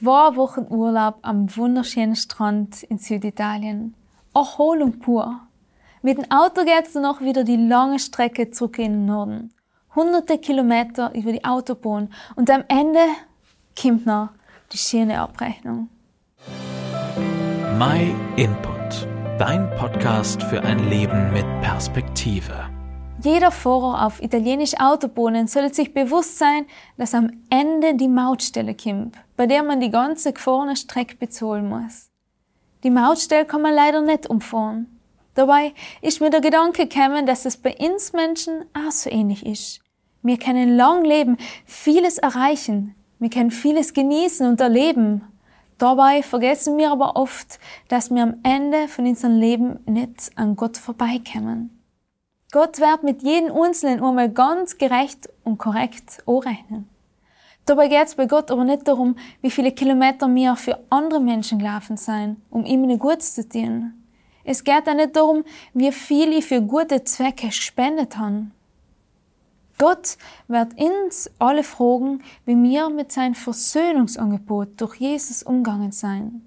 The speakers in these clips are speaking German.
Zwei Wochen Urlaub am wunderschönen Strand in Süditalien. Erholung pur. Mit dem Auto geht's dann noch wieder die lange Strecke zurück in den Norden. Hunderte Kilometer über die Autobahn und am Ende kommt noch die schöne Abrechnung. My Input, dein Podcast für ein Leben mit Perspektive. Jeder Fahrer auf italienischen Autobahnen sollte sich bewusst sein, dass am Ende die Mautstelle kommt, bei der man die ganze gefahrene Strecke bezahlen muss. Die Mautstelle kann man leider nicht umfahren. Dabei ist mir der Gedanke gekommen, dass es bei uns Menschen auch so ähnlich ist. Wir können lang leben, vieles erreichen, wir können vieles genießen und erleben. Dabei vergessen wir aber oft, dass wir am Ende von unserem Leben nicht an Gott vorbeikommen. Gott wird mit jedem Einzelnen einmal ganz gerecht und korrekt anrechnen. Dabei geht es bei Gott aber nicht darum, wie viele Kilometer wir für andere Menschen gelaufen sein, um ihm eine Gutes zu tun. Es geht auch nicht darum, wie viel ich für gute Zwecke gespendet habe. Gott wird uns alle fragen, wie wir mit seinem Versöhnungsangebot durch Jesus umgegangen sein.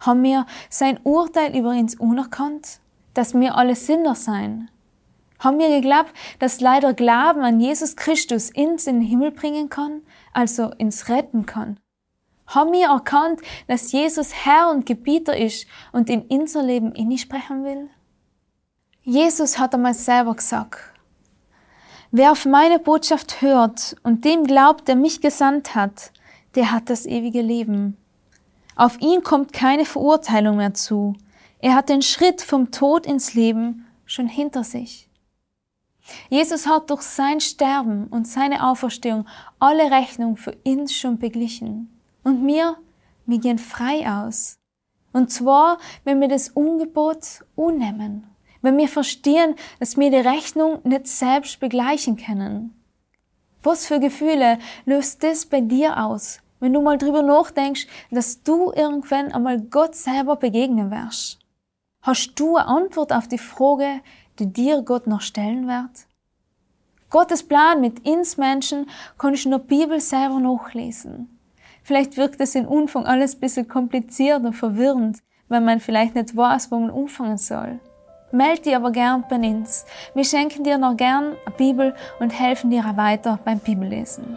Haben wir sein Urteil über uns unerkannt, dass wir alle Sünder sein? Haben wir geglaubt, dass leider Glauben an Jesus Christus ins in den Himmel bringen kann, also ins retten kann? Haben wir erkannt, dass Jesus Herr und Gebieter ist und in unser Leben sprechen will? Jesus hat einmal selber gesagt, wer auf meine Botschaft hört und dem glaubt, der mich gesandt hat, der hat das ewige Leben. Auf ihn kommt keine Verurteilung mehr zu. Er hat den Schritt vom Tod ins Leben schon hinter sich. Jesus hat durch sein Sterben und seine Auferstehung alle Rechnung für uns schon beglichen. Und wir, wir gehen frei aus. Und zwar, wenn wir das Ungebot unnehmen. Wenn wir verstehen, dass wir die Rechnung nicht selbst begleichen können. Was für Gefühle löst das bei dir aus, wenn du mal drüber nachdenkst, dass du irgendwann einmal Gott selber begegnen wirst? Hast du eine Antwort auf die Frage, die dir Gott noch stellen wird? Gottes Plan mit uns Menschen kann ich in der Bibel selber nachlesen. Vielleicht wirkt es im Umfang alles ein bisschen kompliziert und verwirrend, weil man vielleicht nicht weiß, wo man umfangen soll. Meld dich aber gern bei uns. Wir schenken dir noch gern eine Bibel und helfen dir weiter beim Bibellesen.